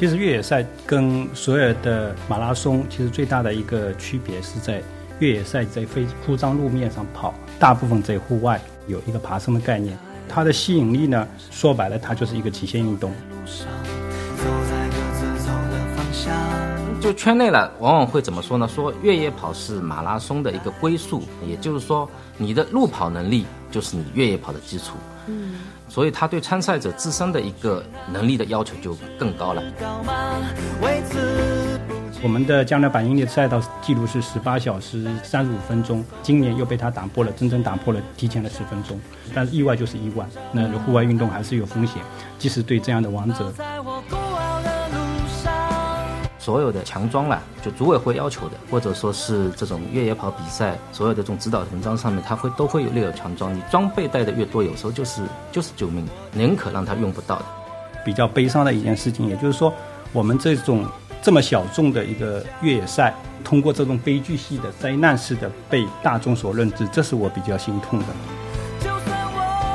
其实越野赛跟所有的马拉松其实最大的一个区别是在越野赛在非铺张路面上跑，大部分在户外有一个爬升的概念。它的吸引力呢，说白了，它就是一个极限运动。就圈内了，往往会怎么说呢？说越野跑是马拉松的一个归宿，也就是说，你的路跑能力就是你越野跑的基础。嗯，所以他对参赛者自身的一个能力的要求就更高了。我们的江南百英里赛道记录是十八小时三十五分钟，今年又被他打破了，真正打破了，提前了十分钟。但是意外就是意外，那户外运动还是有风险，即使对这样的王者。所有的强装了，就组委会要求的，或者说是这种越野跑比赛，所有的这种指导文章上面，它会都会有列有强装。你装备带的越多，有时候就是就是救命，宁可让他用不到的。比较悲伤的一件事情，也就是说，我们这种这么小众的一个越野赛，通过这种悲剧系的灾难式的被大众所认知，这是我比较心痛的。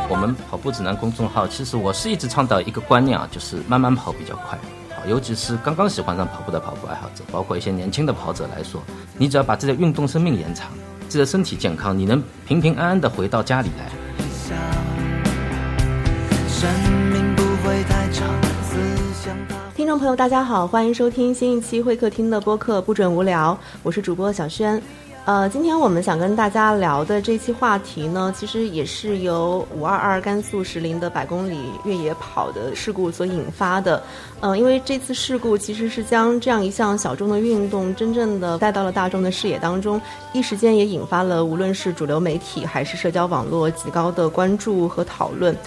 我们跑步指南公众号，其实我是一直倡导一个观念啊，就是慢慢跑比较快。尤其是刚刚喜欢上跑步的跑步爱好者，包括一些年轻的跑者来说，你只要把自己的运动生命延长，自己的身体健康，你能平平安安的回到家里来。听众朋友，大家好，欢迎收听新一期会客厅的播客《不准无聊》，我是主播小轩。呃，今天我们想跟大家聊的这期话题呢，其实也是由五二二甘肃石林的百公里越野跑的事故所引发的。呃，因为这次事故其实是将这样一项小众的运动真正的带到了大众的视野当中，一时间也引发了无论是主流媒体还是社交网络极高的关注和讨论。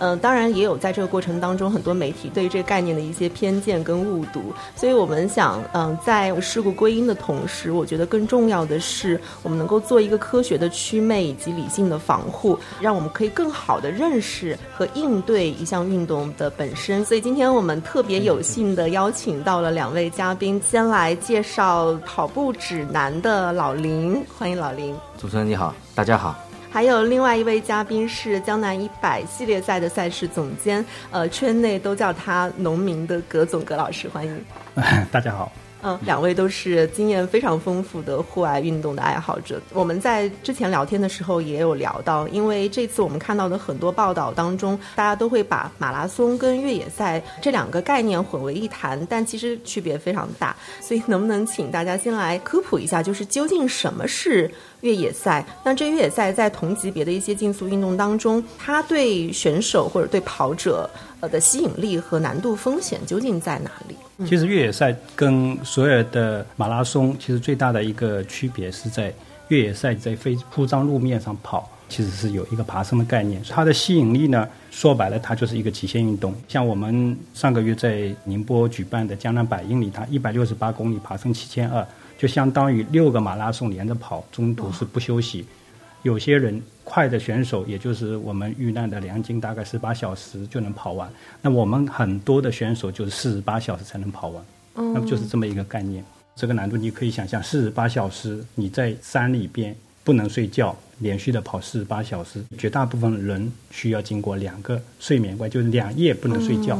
嗯，当然也有在这个过程当中，很多媒体对于这个概念的一些偏见跟误读。所以我们想，嗯，在事故归因的同时，我觉得更重要的是，我们能够做一个科学的祛魅以及理性的防护，让我们可以更好的认识和应对一项运动的本身。所以今天我们特别有幸的邀请到了两位嘉宾，先来介绍跑步指南的老林，欢迎老林。主持人你好，大家好。还有另外一位嘉宾是江南一百系列赛的赛事总监，呃，圈内都叫他农民的葛总葛老师，欢迎。大家好。嗯，两位都是经验非常丰富的户外运动的爱好者。我们在之前聊天的时候也有聊到，因为这次我们看到的很多报道当中，大家都会把马拉松跟越野赛这两个概念混为一谈，但其实区别非常大。所以，能不能请大家先来科普一下，就是究竟什么是越野赛？那这越野赛在同级别的一些竞速运动当中，它对选手或者对跑者呃的吸引力和难度风险究竟在哪里？其实越野赛跟所有的马拉松其实最大的一个区别是在越野赛在非铺张路面上跑，其实是有一个爬升的概念。它的吸引力呢，说白了，它就是一个极限运动。像我们上个月在宁波举办的江南百英里，它一百六十八公里爬升七千二，就相当于六个马拉松连着跑，中途是不休息。有些人快的选手，也就是我们遇难的梁晶，大概十八小时就能跑完。那我们很多的选手就是四十八小时才能跑完，那么就是这么一个概念。这个难度你可以想象，四十八小时你在山里边不能睡觉，连续的跑四十八小时，绝大部分人需要经过两个睡眠关，就是两夜不能睡觉。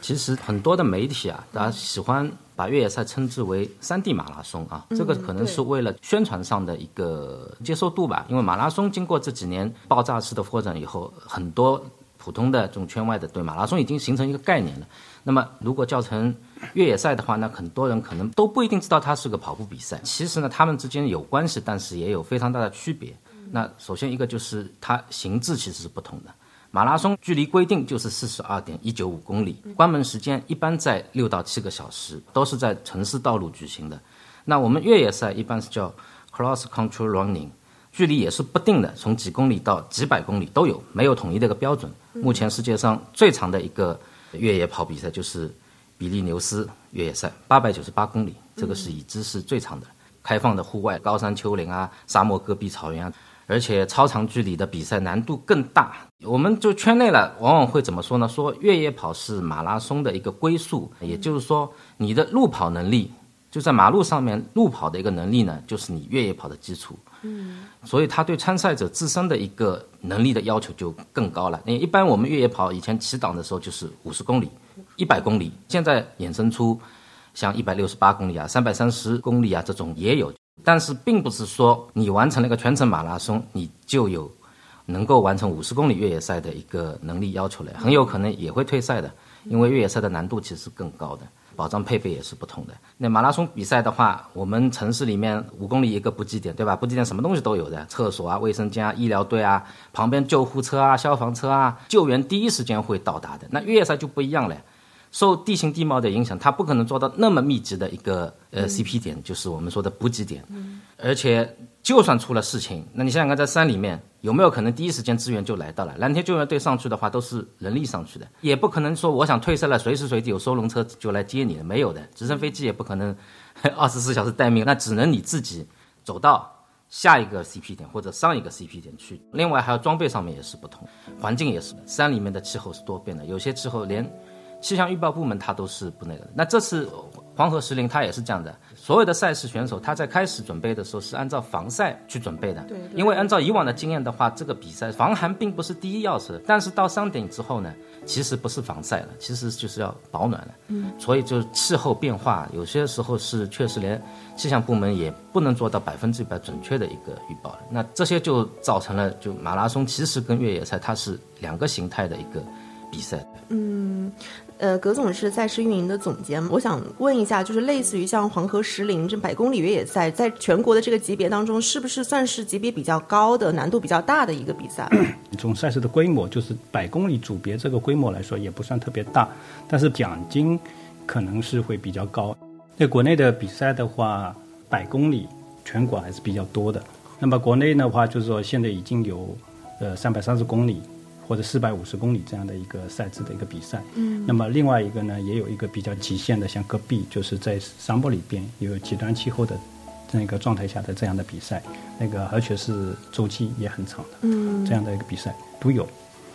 其实很多的媒体啊，大家喜欢。把越野赛称之为山地马拉松啊，这个可能是为了宣传上的一个接受度吧。因为马拉松经过这几年爆炸式的扩展以后，很多普通的这种圈外的对马拉松已经形成一个概念了。那么如果叫成越野赛的话，那很多人可能都不一定知道它是个跑步比赛。其实呢，他们之间有关系，但是也有非常大的区别。那首先一个就是它形制其实是不同的。马拉松距离规定就是四十二点一九五公里，关门时间一般在六到七个小时，都是在城市道路举行的。那我们越野赛一般是叫 cross country running，距离也是不定的，从几公里到几百公里都有，没有统一的一个标准。目前世界上最长的一个越野跑比赛就是比利牛斯越野赛，八百九十八公里，这个是已知是最长的。开放的户外，高山丘陵啊，沙漠戈壁草原啊。而且超长距离的比赛难度更大，我们就圈内了，往往会怎么说呢？说越野跑是马拉松的一个归宿，也就是说，你的路跑能力就在马路上面路跑的一个能力呢，就是你越野跑的基础。嗯，所以他对参赛者自身的一个能力的要求就更高了。因为一般我们越野跑以前起档的时候就是五十公里，一百公里，现在衍生出像一百六十八公里啊、三百三十公里啊这种也有，但是并不是说你完成了一个全程马拉松，你就有能够完成五十公里越野赛的一个能力要求了，很有可能也会退赛的，因为越野赛的难度其实更高的。保障配备也是不同的。那马拉松比赛的话，我们城市里面五公里一个补给点，对吧？补给点什么东西都有的，厕所啊、卫生间啊、医疗队啊，旁边救护车啊、消防车啊，救援第一时间会到达的。那越野赛就不一样了，受地形地貌的影响，它不可能做到那么密集的一个呃 CP 点，就是我们说的补给点，而且。就算出了事情，那你想想看，在山里面有没有可能第一时间支援就来到了？蓝天救援队上去的话，都是人力上去的，也不可能说我想退赛了，随时随地有收容车就来接你了，没有的。直升飞机也不可能 二十四小时待命，那只能你自己走到下一个 CP 点或者上一个 CP 点去。另外还有装备上面也是不同，环境也是，山里面的气候是多变的，有些气候连气象预报部门它都是不那个的。那这次黄河石林它也是这样的。所有的赛事选手，他在开始准备的时候是按照防晒去准备的。对。因为按照以往的经验的话，这个比赛防寒并不是第一要素。但是到山顶之后呢，其实不是防晒了，其实就是要保暖了。嗯。所以就气候变化，有些时候是确实连气象部门也不能做到百分之百准确的一个预报了。那这些就造成了，就马拉松其实跟越野赛它是两个形态的一个比赛。嗯。呃，葛总是赛事运营的总监，我想问一下，就是类似于像黄河石林这百公里越野赛，在全国的这个级别当中，是不是算是级别比较高的、难度比较大的一个比赛？从赛事的规模，就是百公里组别这个规模来说，也不算特别大，但是奖金可能是会比较高。在国内的比赛的话，百公里全国还是比较多的。那么国内的话，就是说现在已经有呃三百三十公里。或者四百五十公里这样的一个赛制的一个比赛，嗯，那么另外一个呢，也有一个比较极限的，像戈壁，就是在沙漠里边有极端气候的这样一个状态下的这样的比赛，那个而且是周期也很长的，嗯，这样的一个比赛都有。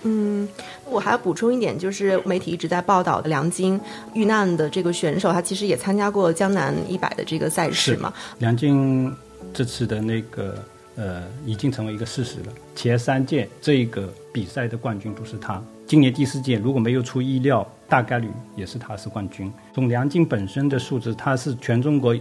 嗯，我还要补充一点，就是媒体一直在报道的梁晶遇难的这个选手，他其实也参加过江南一百的这个赛事嘛。梁晶这次的那个。呃，已经成为一个事实了。前三届这个比赛的冠军都是他，今年第四届如果没有出意料，大概率也是他是冠军。从梁静本身的数字，他是全中国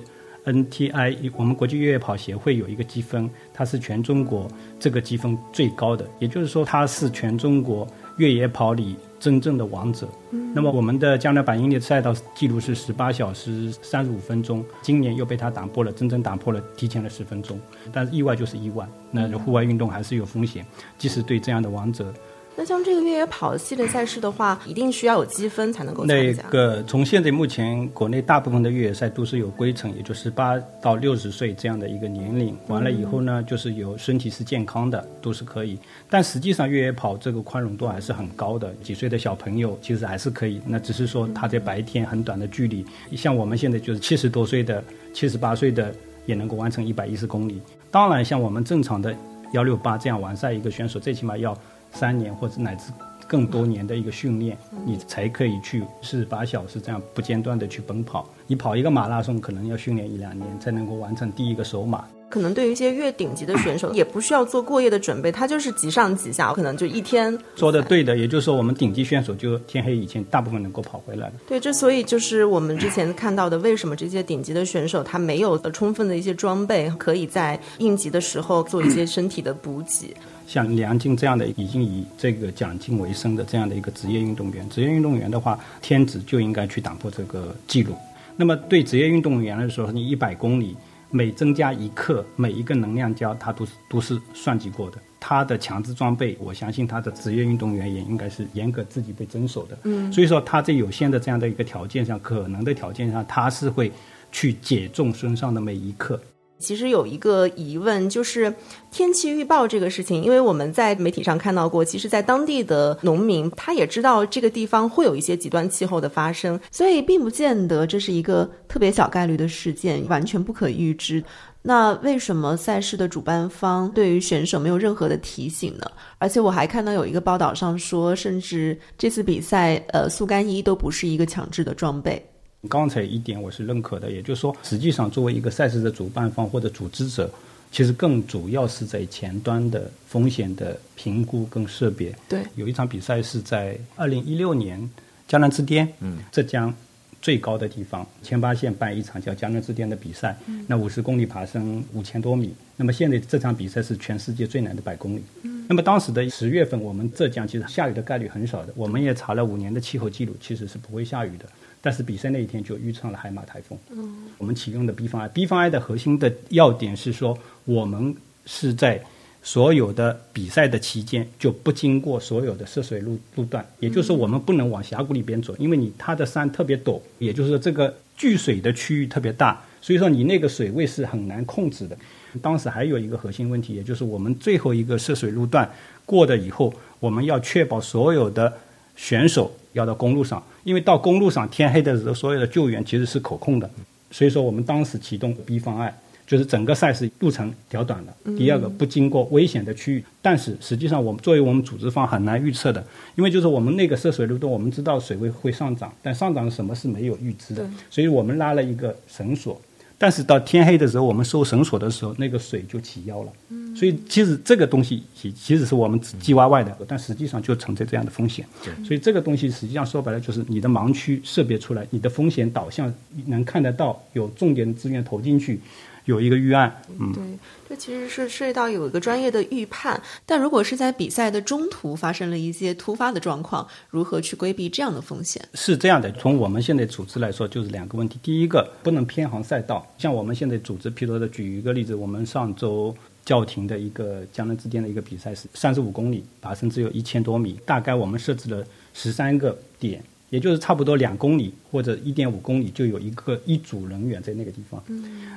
NTI 我们国际越野跑协会有一个积分，他是全中国这个积分最高的，也就是说他是全中国越野跑里。真正的王者。那么我们的江南百英里赛道记录是十八小时三十五分钟，今年又被他打破了，真正打破了，提前了十分钟。但是意外就是意外，那户外运动还是有风险，即使对这样的王者。那像这个越野跑系列赛事的话，一定需要有积分才能够参加。那个从现在目前国内大部分的越野赛都是有规程，也就是八到六十岁这样的一个年龄，完了以后呢，就是有身体是健康的都是可以。但实际上越野跑这个宽容度还是很高的，几岁的小朋友其实还是可以。那只是说他在白天很短的距离，像我们现在就是七十多岁的、七十八岁的也能够完成一百一十公里。当然，像我们正常的幺六八这样完赛一个选手，最起码要。三年或者乃至更多年的一个训练，你才可以去四十八小时这样不间断的去奔跑。你跑一个马拉松，可能要训练一两年才能够完成第一个首马。可能对于一些越顶级的选手，也不需要做过夜的准备，他就是急上急下，可能就一天。说的对的，也就是说，我们顶级选手就天黑以前大部分能够跑回来了。对，这所以就是我们之前看到的，为什么这些顶级的选手他没有充分的一些装备，可以在应急的时候做一些身体的补给。像梁静这样的已经以这个奖金为生的这样的一个职业运动员，职业运动员的话，天职就应该去打破这个记录。那么对职业运动员来说，你一百公里。每增加一克，每一个能量胶，它都是都是算计过的。他的强制装备，我相信他的职业运动员也应该是严格自己被遵守的。嗯，所以说他在有限的这样的一个条件上，可能的条件上，他是会去减重身上的每一克。其实有一个疑问，就是天气预报这个事情，因为我们在媒体上看到过，其实，在当地的农民他也知道这个地方会有一些极端气候的发生，所以并不见得这是一个特别小概率的事件，完全不可预知。那为什么赛事的主办方对于选手没有任何的提醒呢？而且我还看到有一个报道上说，甚至这次比赛，呃，速干衣都不是一个强制的装备。刚才一点我是认可的，也就是说，实际上作为一个赛事的主办方或者组织者，其实更主要是在前端的风险的评估跟识别。对，有一场比赛是在二零一六年江南之巅，嗯，浙江最高的地方，千八线办一场叫江南之巅的比赛，那五十公里爬升五千多米。那么现在这场比赛是全世界最难的百公里。嗯那么当时的十月份，我们浙江其实下雨的概率很少的，我们也查了五年的气候记录，其实是不会下雨的。但是比赛那一天就遇上了海马台风。嗯，我们启用的 B 方案，B 方案的核心的要点是说，我们是在所有的比赛的期间就不经过所有的涉水路路段，也就是说我们不能往峡谷里边走，因为你它的山特别陡，也就是说这个聚水的区域特别大，所以说你那个水位是很难控制的。当时还有一个核心问题，也就是我们最后一个涉水路段过了以后，我们要确保所有的选手要到公路上。因为到公路上天黑的时候，所有的救援其实是可控的，所以说我们当时启动 B 方案，就是整个赛事路程调短了。第二个不经过危险的区域，但是实际上我们作为我们组织方很难预测的，因为就是我们那个涉水路段，我们知道水位会上涨，但上涨什么是没有预知的，所以我们拉了一个绳索。但是到天黑的时候，我们收绳索的时候，那个水就起腰了。嗯，所以其实这个东西其其实是我们叽歪歪的，但实际上就存在这样的风险。对，所以这个东西实际上说白了就是你的盲区识别出来，你的风险导向能看得到，有重点的资源投进去。有一个预案，嗯，对，这其实是涉及到有一个专业的预判。但如果是在比赛的中途发生了一些突发的状况，如何去规避这样的风险？是这样的，从我们现在组织来说，就是两个问题。第一个，不能偏航赛道。像我们现在组织，譬如说举一个例子，我们上周叫停的一个江南之巅的一个比赛是三十五公里，爬升只有一千多米，大概我们设置了十三个点。也就是差不多两公里或者一点五公里就有一个一组人员在那个地方。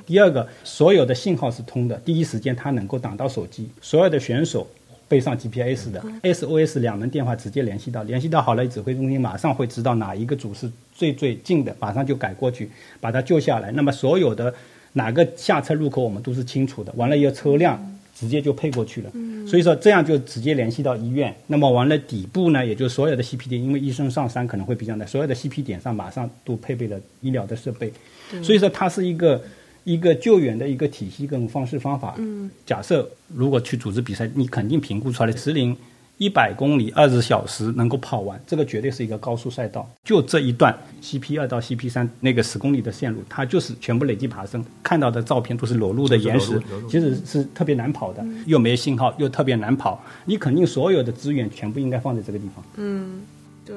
第二个，所有的信号是通的，第一时间他能够打到手机。所有的选手背上 GPS 的 SOS 两门电话直接联系到，联系到好了，指挥中心马上会知道哪一个组是最最近的，马上就改过去把他救下来。那么所有的哪个下车入口我们都是清楚的。完了以后车辆。直接就配过去了，所以说这样就直接联系到医院。那么完了底部呢，也就所有的 CP 点，因为医生上山可能会比较难，所有的 CP 点上马上都配备了医疗的设备。所以说它是一个一个救援的一个体系跟方式方法。假设如果去组织比赛，你肯定评估出来的石林。一百公里二十小时能够跑完，这个绝对是一个高速赛道。就这一段 CP 二到 CP 三那个十公里的线路，它就是全部累计爬升。看到的照片都是裸露的岩石，其实是特别难跑的，又没信号，又特别难跑。你肯定所有的资源全部应该放在这个地方。嗯。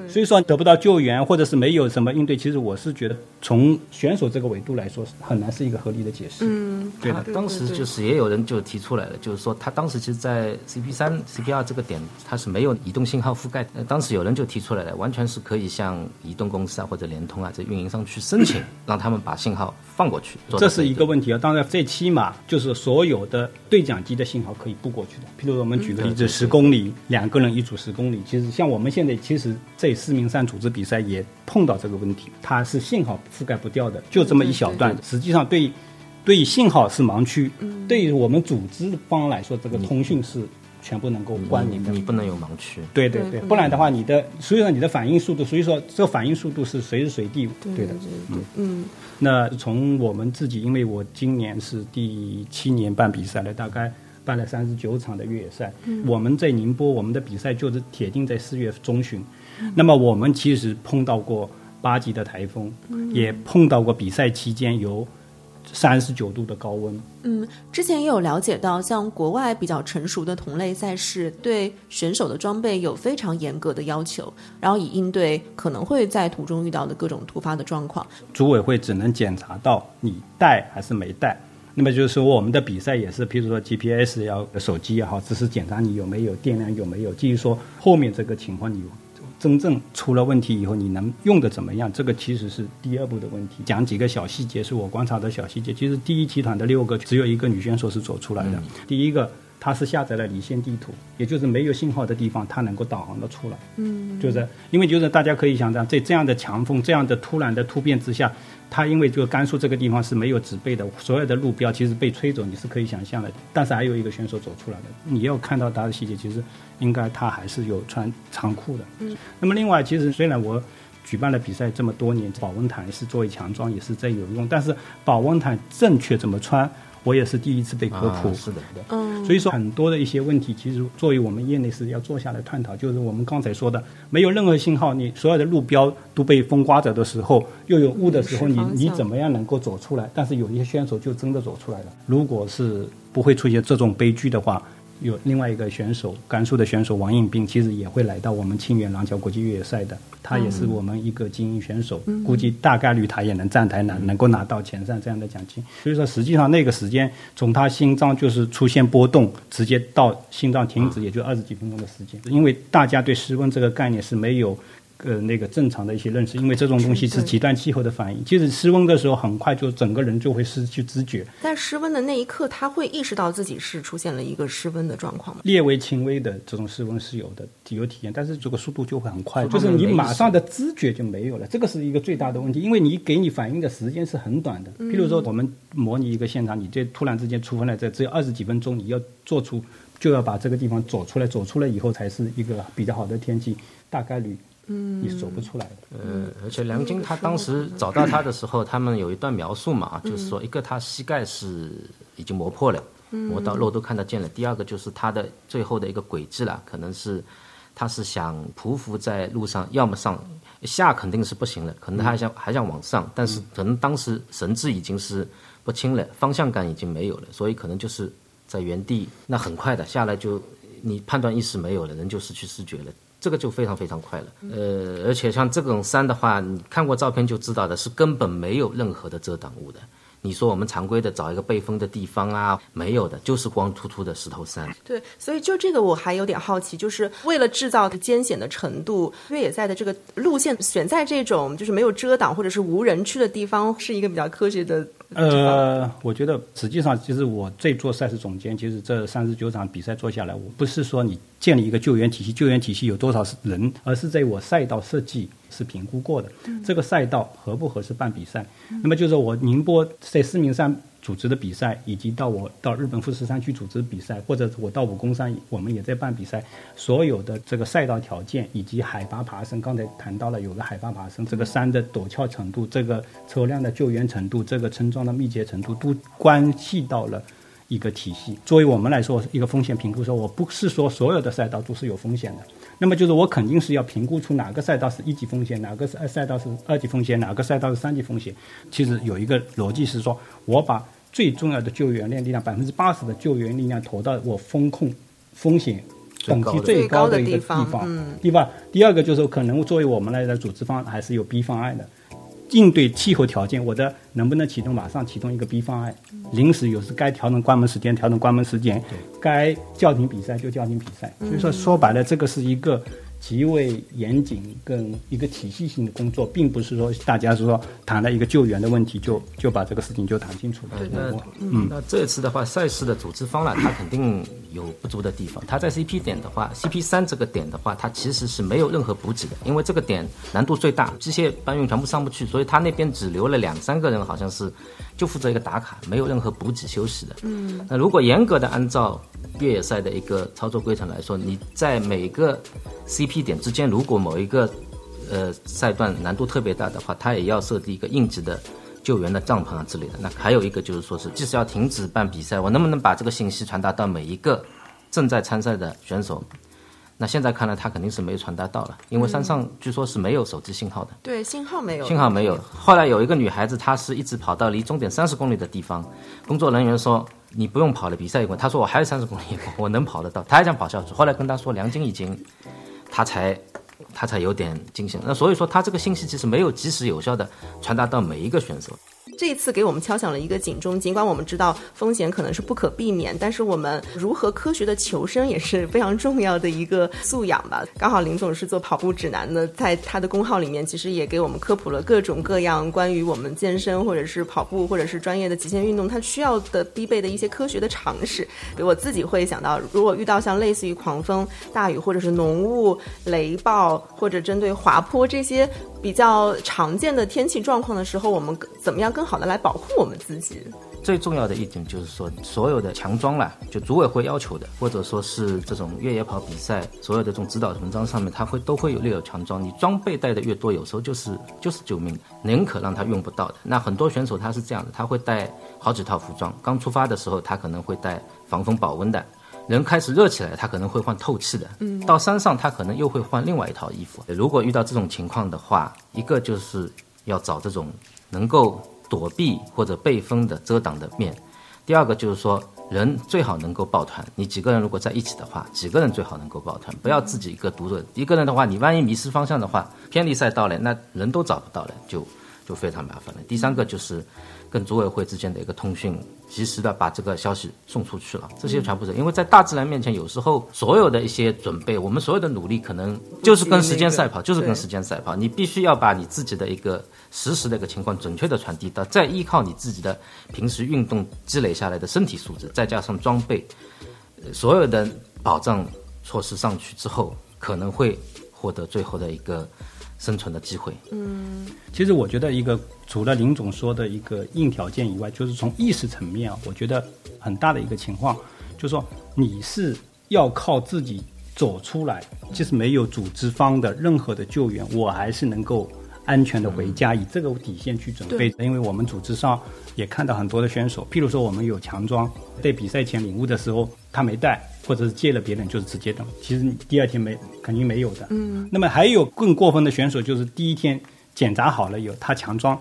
所以说得不到救援，或者是没有什么应对，其实我是觉得从选手这个维度来说，很难是一个合理的解释。嗯，对的。当时就是也有人就提出来了，就是说他当时其实，在 CP 三、CP 二这个点，它是没有移动信号覆盖。当时有人就提出来了，完全是可以向移动公司啊或者联通啊这运营商去申请，让他们把信号放过去。这是一个问题啊。当然，最起码就是所有的对讲机的信号可以布过去的。譬如我们举个例子，十公里，两个人一组十公里，其实像我们现在其实。这四名山组织比赛也碰到这个问题，它是信号覆盖不掉的，就这么一小段。实际上，对对信号是盲区，对于我们组织方来说，这个通讯是全部能够关联的。你不能有盲区。对对对，不然的话，你的所以说你的反应速度，所以说这反应速度是随时随地对的。嗯嗯。那从我们自己，因为我今年是第七年办比赛了，大概。办了三十九场的越野赛，我们在宁波，我们的比赛就是铁定在四月中旬。那么我们其实碰到过八级的台风，也碰到过比赛期间有三十九度的高温。嗯，之前也有了解到，像国外比较成熟的同类赛事，对选手的装备有非常严格的要求，然后以应对可能会在途中遇到的各种突发的状况。组委会只能检查到你带还是没带。那么就是说，我们的比赛也是，譬如说 GPS 要手机也好，只是检查你有没有电量有没有。至于说后面这个情况，你真正出了问题以后，你能用的怎么样？这个其实是第二步的问题。讲几个小细节，是我观察的小细节。其实第一集团的六个，只有一个女选手是走出来的。第一个，她是下载了离线地图，也就是没有信号的地方，它能够导航的出来。嗯，就是因为就是大家可以想象，在这样的强风、这样的突然的突变之下。它因为就甘肃这个地方是没有植被的，所有的路标其实被吹走，你是可以想象的。但是还有一个选手走出来的，你要看到他的细节，其实应该他还是有穿长裤的。嗯。那么另外，其实虽然我举办了比赛这么多年，保温毯是作为强装也是在有用，但是保温毯正确怎么穿，我也是第一次被科普。啊是的，嗯，所以说很多的一些问题，其实作为我们业内是要坐下来探讨，就是我们刚才说的，没有任何信号，你所有的路标都被风刮着的时候，又有雾的时候，你你怎么样能够走出来？但是有一些选手就真的走出来了。如果是不会出现这种悲剧的话，有另外一个选手，甘肃的选手王应斌，其实也会来到我们清远廊桥国际越野赛的。他也是我们一个精英选手，估计大概率他也能站台拿能够拿到前三这样的奖金。所以说，实际上那个时间，从他心脏就是出现波动，直接到心脏停止，也就二十几分钟的时间。因为大家对室温这个概念是没有。呃，那个正常的一些认识，因为这种东西是极端气候的反应。其实失温的时候，很快就整个人就会失去知觉，但失温的那一刻，他会意识到自己是出现了一个失温的状况吗？略微轻微的这种失温是有的，有体验，但是这个速度就会很快，就是你马上的知觉就没有了，这个是一个最大的问题，因为你给你反应的时间是很短的。譬如说，我们模拟一个现场，你这突然之间出风了，这只有二十几分钟，你要做出就要把这个地方走出来，走出来以后才是一个比较好的天气，大概率。嗯，你是走不出来的。呃，而且梁晶他当时找到他的时候，他们有一段描述嘛，就是说一个他膝盖是已经磨破了，磨到肉都看得见了。第二个就是他的最后的一个轨迹了，可能是他是想匍匐在路上，要么上下肯定是不行了，可能他还想还想往上，但是可能当时神志已经是不清了，方向感已经没有了，所以可能就是在原地，那很快的下来就你判断意识没有了，人就失去视觉了。这个就非常非常快了，呃，而且像这种山的话，你看过照片就知道的，是根本没有任何的遮挡物的。你说我们常规的找一个背风的地方啊，没有的，就是光秃秃的石头山。对，所以就这个我还有点好奇，就是为了制造艰险的程度，越野赛的这个路线选在这种就是没有遮挡或者是无人区的地方，是一个比较科学的。呃，我觉得实际上，其实我这做赛事总监，其实这三十九场比赛做下来，我不是说你建立一个救援体系，救援体系有多少人，而是在我赛道设计是评估过的，这个赛道合不合适办比赛。那么就是我宁波在四明山组织的比赛，以及到我到日本富士山去组织比赛，或者我到武功山，我们也在办比赛，所有的这个赛道条件以及海拔爬升，刚才谈到了有个海拔爬升，这个山的陡峭程度，这个车辆的救援程度，这个村庄的密集程度，都关系到了。一个体系，作为我们来说，一个风险评估说，我不是说所有的赛道都是有风险的，那么就是我肯定是要评估出哪个赛道是一级风险，哪个赛赛道是二级风险，哪个赛道是三级风险。其实有一个逻辑是说，我把最重要的救援力量，百分之八十的救援力量投到我风控风险等级最高的一个地方。嗯，地方。第二个就是可能作为我们来的组织方还是有 B 方案的。应对气候条件，我的能不能启动？马上启动一个 B 方案。临时有时该调整关门时间，调整关门时间；该叫停比赛就叫停比赛。所以说，说白了，这个是一个极为严谨跟一个体系性的工作，并不是说大家是说谈了一个救援的问题就就把这个事情就谈清楚了。那嗯，那这次的话，赛事的组织方呢，它肯定有不足的地方。它在 CP 点的话，CP 三这个点的话，它其实是没有任何补给的，因为这个点难度最大，机械搬运全部上不去，所以他那边只留了两三个人，好像是就负责一个打卡，没有任何补给休息的。嗯，那如果严格的按照越野赛的一个操作规程来说，你在每个 CP 点之间，如果某一个呃赛段难度特别大的话，它也要设定一个应急的救援的帐篷啊之类的。那还有一个就是说是，即使要停止办比赛，我能不能把这个信息传达到每一个正在参赛的选手？那现在看来，他肯定是没有传达到了，因为山上据说是没有手机信号的。对，信号没有，信号没有。后来有一个女孩子，她是一直跑到离终点三十公里的地方，工作人员说你不用跑了，比赛一会，她说我还有三十公里，我能跑得到，她还想跑下去。后来跟她说梁晶已经，她才她才有点惊醒。那所以说，她这个信息其实没有及时有效的传达到每一个选手。这一次给我们敲响了一个警钟，尽管我们知道风险可能是不可避免，但是我们如何科学的求生也是非常重要的一个素养吧。刚好林总是做跑步指南的，在他的公号里面，其实也给我们科普了各种各样关于我们健身或者是跑步或者是专业的极限运动，它需要的必备的一些科学的常识。比如我自己会想到，如果遇到像类似于狂风、大雨或者是浓雾、雷暴，或者针对滑坡这些比较常见的天气状况的时候，我们怎么样更好的来保护我们自己？最重要的一点就是说，所有的强装了，就组委会要求的，或者说是这种越野跑比赛，所有的这种指导文章上面，它会都会有列有强装。你装备带的越多，有时候就是就是救命，宁可让他用不到的。那很多选手他是这样的，他会带好几套服装。刚出发的时候，他可能会带防风保温的。人开始热起来，他可能会换透气的。嗯，到山上他可能又会换另外一套衣服。如果遇到这种情况的话，一个就是要找这种能够。躲避或者被风的遮挡的面，第二个就是说人最好能够抱团。你几个人如果在一起的话，几个人最好能够抱团，不要自己一个独着。一个人的话，你万一迷失方向的话，偏离赛道了，那人都找不到了，就就非常麻烦了。第三个就是。跟组委会之间的一个通讯，及时的把这个消息送出去了，这些全部是因为在大自然面前，有时候所有的一些准备，我们所有的努力，可能就是跟时间赛跑，就是跟时间赛跑。你必须要把你自己的一个实时的一个情况准确的传递到，再依靠你自己的平时运动积累下来的身体素质，再加上装备，所有的保障措施上去之后，可能会获得最后的一个。生存的机会。嗯，其实我觉得一个除了林总说的一个硬条件以外，就是从意识层面啊，我觉得很大的一个情况，就是说你是要靠自己走出来，即使没有组织方的任何的救援，我还是能够安全的回家，以这个底线去准备。因为我们组织上也看到很多的选手，譬如说我们有强装，在比赛前领悟的时候他没带。或者是借了别人就是直接等，其实第二天没肯定没有的。嗯，那么还有更过分的选手，就是第一天检查好了有他强装，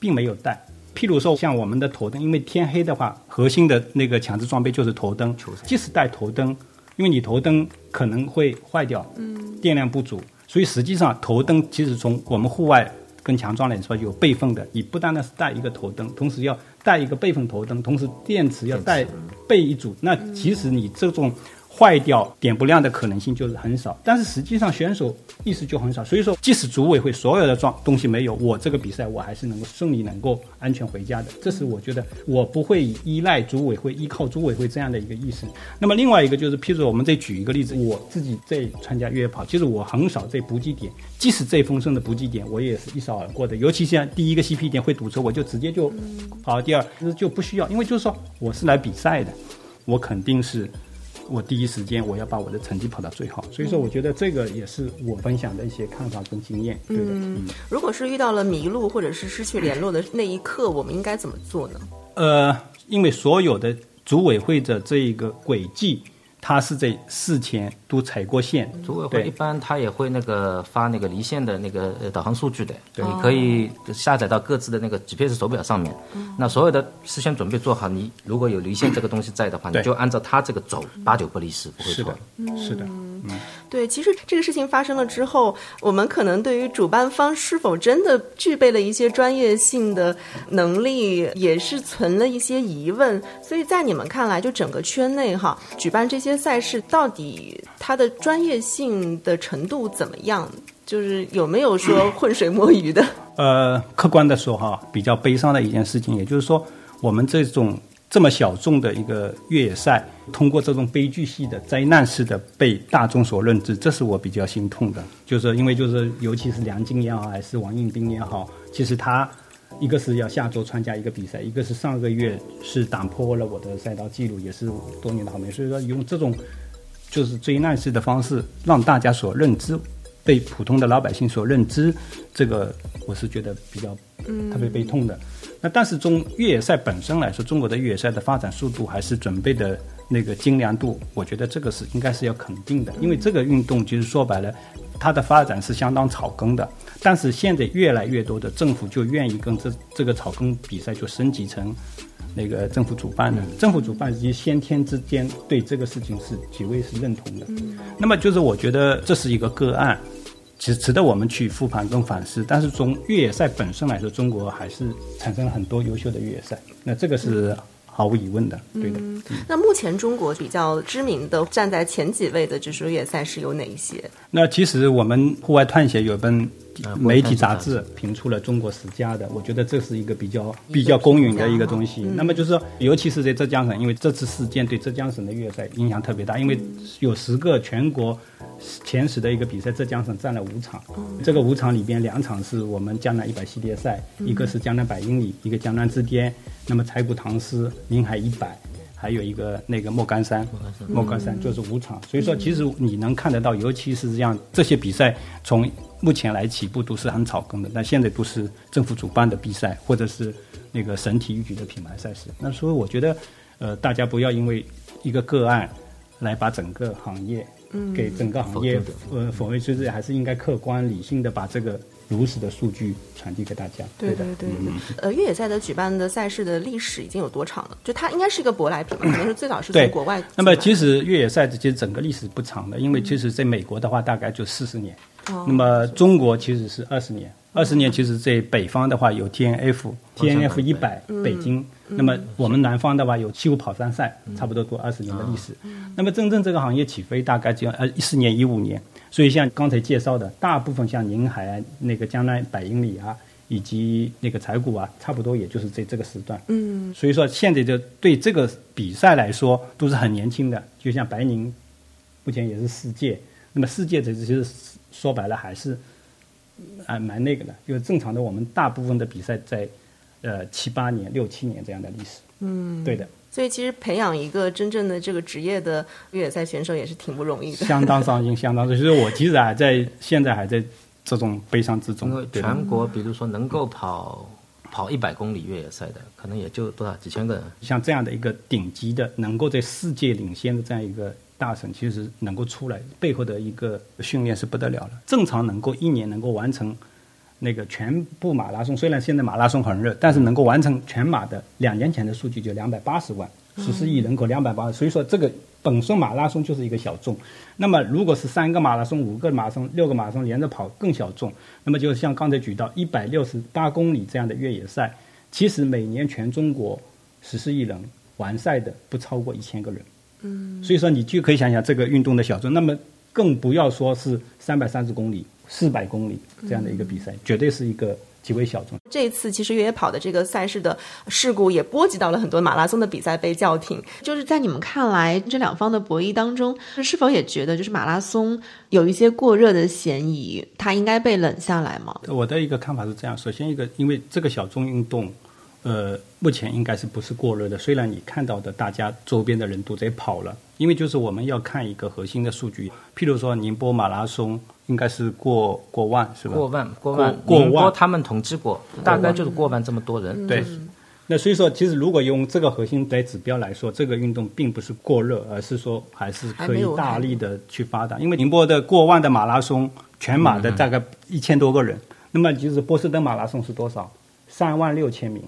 并没有带。譬如说像我们的头灯，因为天黑的话，核心的那个强制装备就是头灯，即使带头灯，因为你头灯可能会坏掉，嗯，电量不足，所以实际上头灯其实从我们户外跟强壮来说有备份的，你不单单是带一个头灯，同时要。带一个备份头灯，同时电池要带备一组。那其实你这种。坏掉点不亮的可能性就是很少，但是实际上选手意识就很少，所以说即使组委会所有的装东西没有，我这个比赛我还是能够顺利能够安全回家的。这是我觉得我不会依赖组委会，依靠组委会这样的一个意识。那么另外一个就是，譬如我们再举一个例子，我自己在参加越野跑，其实我很少在补给点，即使最丰盛的补给点，我也是一扫而过的。尤其像第一个 CP 点会堵车，我就直接就跑。第二就不需要，因为就是说我是来比赛的，我肯定是。我第一时间我要把我的成绩跑到最好，所以说我觉得这个也是我分享的一些看法跟经验。对的，嗯，如果是遇到了迷路或者是失去联络的那一刻，我们应该怎么做呢？呃，因为所有的组委会的这一个轨迹。他是在事前都踩过线，组委会一般他也会那个发那个离线的那个导航数据的，你可以下载到各自的那个 GPS 手表上面。那所有的事先准备做好，你如果有离线这个东西在的话，你就按照他这个走，八九不离十，不会错。是的，嗯，对，其实这个事情发生了之后，我们可能对于主办方是否真的具备了一些专业性的能力，也是存了一些疑问。所以在你们看来，就整个圈内哈，举办这些。赛事到底它的专业性的程度怎么样？就是有没有说浑水摸鱼的？呃，客观的说哈，比较悲伤的一件事情，也就是说，我们这种这么小众的一个越野赛，通过这种悲剧系的灾难式的被大众所认知，这是我比较心痛的。就是因为就是尤其是梁静也好，还是王应斌也好，其实他。一个是要下周参加一个比赛，一个是上个月是打破了我的赛道记录，也是多年的好朋友。所以说，用这种就是追难式的方式，让大家所认知，被普通的老百姓所认知，这个我是觉得比较特别悲痛的。那但是从越野赛本身来说，中国的越野赛的发展速度还是准备的那个精良度，我觉得这个是应该是要肯定的，因为这个运动其实说白了，它的发展是相当草根的。但是现在越来越多的政府就愿意跟这这个草根比赛就升级成那个政府主办的，政府主办以及先天之间对这个事情是几位是认同的。那么就是我觉得这是一个个案，其实值得我们去复盘跟反思。但是从越野赛本身来说，中国还是产生了很多优秀的越野赛。那这个是。毫无疑问的，对的。那目前中国比较知名的、站在前几位的就是越野赛事有哪一些？那其实我们户外探险有本媒体杂志评出了中国十佳的，我觉得这是一个比较比较公允的一个东西。那么就是说，尤其是在浙江省，因为这次事件对浙江省的越野赛影响特别大，因为有十个全国前十的一个比赛，浙江省占了五场。这个五场里边，两场是我们江南一百系列赛，一个是江南百英里，一个江南之巅。那么柴谷唐诗、宁海一百，还有一个那个莫干山，莫干山就是五场。所以说，其实你能看得到，尤其是这样这些比赛，从目前来起步都是很草根的，但现在都是政府主办的比赛，或者是那个省体育局的品牌赛事。那所以我觉得，呃，大家不要因为一个个案来把整个行业。嗯给整个行业呃否认，就是还是应该客观理性的把这个如实的数据传递给大家。对的对对，呃，越野赛的举办的赛事的历史已经有多长了？就它应该是一个舶来品嘛，可能是 最早是从国外。那么其实越野赛其实整个历史不长的，因为其实在美国的话大概就四十年，那么中国其实是二十年。二十年，其实在北方的话有 T N F T N F 一百北京，那么我们南方的话有西湖跑山赛，差不多过二十年的历史。那么真正这个行业起飞大概就呃一四年一五年，所以像刚才介绍的，大部分像宁海啊那个江南百英里啊，以及那个柴谷啊，差不多也就是在这个时段。嗯，所以说现在就对这个比赛来说都是很年轻的，就像白宁，目前也是世界，那么世界这其实说白了还是。啊，蛮那个的，因为正常的我们大部分的比赛在，呃七八年、六七年这样的历史。嗯，对的。所以其实培养一个真正的这个职业的越野赛选手也是挺不容易的。相当伤心，相当。其实我其实还在现在还在这种悲伤之中。因为全国，比如说能够跑跑一百公里越野赛的，可能也就多少几千个人。像这样的一个顶级的，能够在世界领先的这样一个。大省其实能够出来，背后的一个训练是不得了了。正常能够一年能够完成那个全部马拉松，虽然现在马拉松很热，但是能够完成全马的，两年前的数据就两百八十万，十四亿人口两百八，所以说这个本身马拉松就是一个小众。那么如果是三个马拉松、五个马拉松、六个马拉松连着跑更小众。那么就像刚才举到一百六十八公里这样的越野赛，其实每年全中国十四亿人完赛的不超过一千个人。嗯，所以说你就可以想想这个运动的小众，那么更不要说是三百三十公里、四百公里这样的一个比赛，绝对是一个极为小众。这一次其实越野跑的这个赛事的事故也波及到了很多马拉松的比赛被叫停。就是在你们看来，这两方的博弈当中，是否也觉得就是马拉松有一些过热的嫌疑，它应该被冷下来吗？我的一个看法是这样：首先一个，因为这个小众运动。呃，目前应该是不是过热的？虽然你看到的大家周边的人都在跑了，因为就是我们要看一个核心的数据，譬如说宁波马拉松应该是过过万是吧？过万，过万，宁波他们统计过，大概就是过万这么多人。对，那所以说，其实如果用这个核心的指标来说，这个运动并不是过热，而是说还是可以大力的去发展。因为宁波的过万的马拉松全马的大概一千多个人，那么就是波士顿马拉松是多少？三万六千名。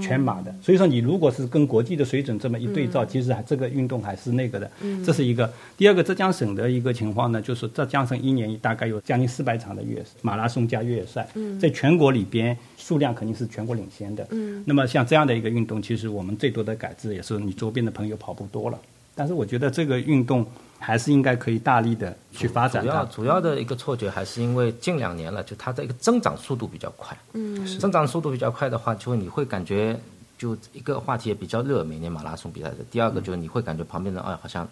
全马的，所以说你如果是跟国际的水准这么一对照，其实还这个运动还是那个的。这是一个。第二个，浙江省的一个情况呢，就是浙江省一年大概有将近四百场的越马拉松加越野赛，在全国里边数量肯定是全国领先的。那么像这样的一个运动，其实我们最多的改制也是你周边的朋友跑步多了。但是我觉得这个运动。还是应该可以大力的去发展。主要主要的一个错觉还是因为近两年了，就它的一个增长速度比较快。嗯，增长速度比较快的话，就你会感觉就一个话题也比较热，每年马拉松比赛的。第二个就是你会感觉旁边人哎好像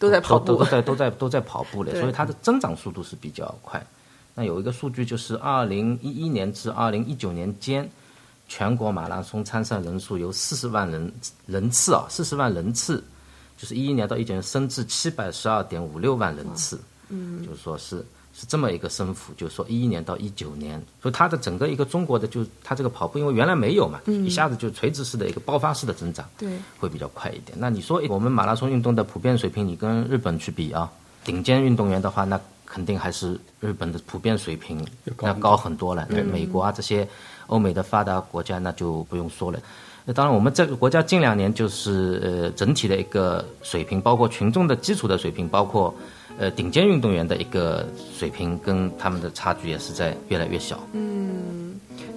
都在跑步，都在都在都在跑步了，所以它的增长速度是比较快。那有一个数据就是二零一一年至二零一九年间，全国马拉松参赛人数由四十万人人次啊，四十万人次。就是一一年到一九年升至七百十二点五六万人次，嗯，就是说是是这么一个升幅，就是说一一年到一九年，所以它的整个一个中国的就它这个跑步，因为原来没有嘛，一下子就垂直式的一个爆发式的增长，对，会比较快一点。那你说我们马拉松运动的普遍水平，你跟日本去比啊，顶尖运动员的话，那肯定还是日本的普遍水平要高很多了。美国啊这些欧美的发达国家那就不用说了。那当然，我们这个国家近两年就是呃整体的一个水平，包括群众的基础的水平，包括呃顶尖运动员的一个水平，跟他们的差距也是在越来越小。嗯。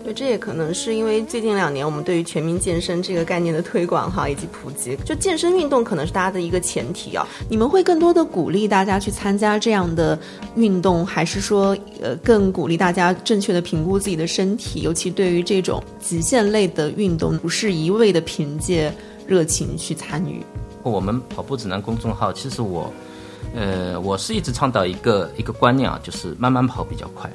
对，这也可能是因为最近两年我们对于全民健身这个概念的推广哈以及普及，就健身运动可能是大家的一个前提啊。你们会更多的鼓励大家去参加这样的运动，还是说呃更鼓励大家正确的评估自己的身体？尤其对于这种极限类的运动，不是一味的凭借热情去参与。我们跑步指南公众号，其实我呃，我是一直倡导一个一个观念啊，就是慢慢跑比较快。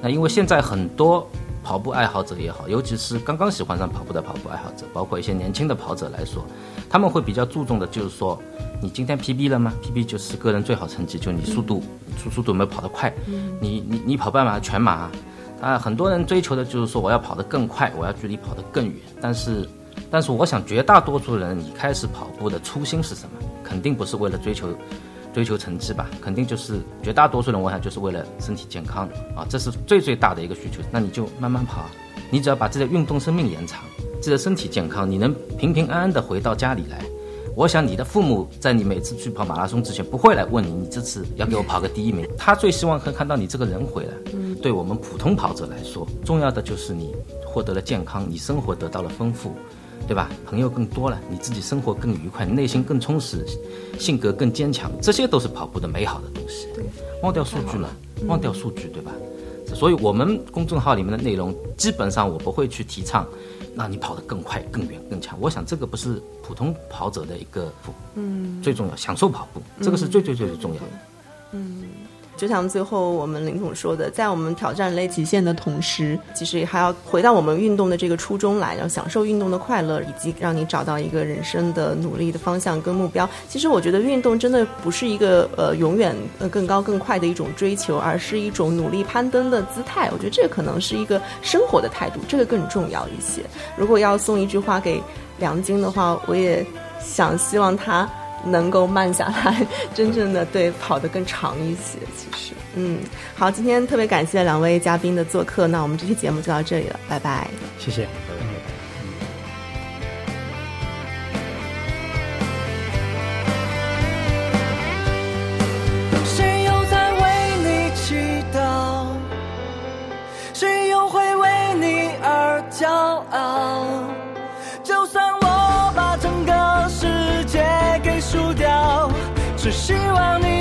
那因为现在很多跑步爱好者也好，尤其是刚刚喜欢上跑步的跑步爱好者，包括一些年轻的跑者来说，他们会比较注重的就是说，你今天 PB 了吗？PB 就是个人最好成绩，就你速度，速速度有没有跑得快？你你你跑半马、全马啊，很多人追求的就是说我要跑得更快，我要距离跑得更远。但是，但是我想绝大多数人，你开始跑步的初心是什么？肯定不是为了追求。追求成绩吧，肯定就是绝大多数人，我想就是为了身体健康啊，这是最最大的一个需求。那你就慢慢跑，你只要把自己的运动生命延长，自己的身体健康，你能平平安安的回到家里来。我想你的父母在你每次去跑马拉松之前，不会来问你，你这次要给我跑个第一名。他最希望可看到你这个人回来。嗯，对我们普通跑者来说，重要的就是你获得了健康，你生活得到了丰富。对吧？朋友更多了，你自己生活更愉快，内心更充实，性格更坚强，这些都是跑步的美好的东西。对，忘掉数据了，忘掉数据，对吧？所以我们公众号里面的内容，基本上我不会去提倡，让你跑得更快、更远、更强。我想这个不是普通跑者的一个嗯最重要，享受跑步，这个是最最最最重要的。嗯。就像最后我们林总说的，在我们挑战类极限的同时，其实还要回到我们运动的这个初衷来，要享受运动的快乐，以及让你找到一个人生的努力的方向跟目标。其实我觉得运动真的不是一个呃永远呃更高更快的一种追求，而是一种努力攀登的姿态。我觉得这可能是一个生活的态度，这个更重要一些。如果要送一句话给梁晶的话，我也想希望他。能够慢下来，真正的对跑得更长一些。其实，嗯，好，今天特别感谢两位嘉宾的做客，那我们这期节目就到这里了，拜拜，谢谢。希望你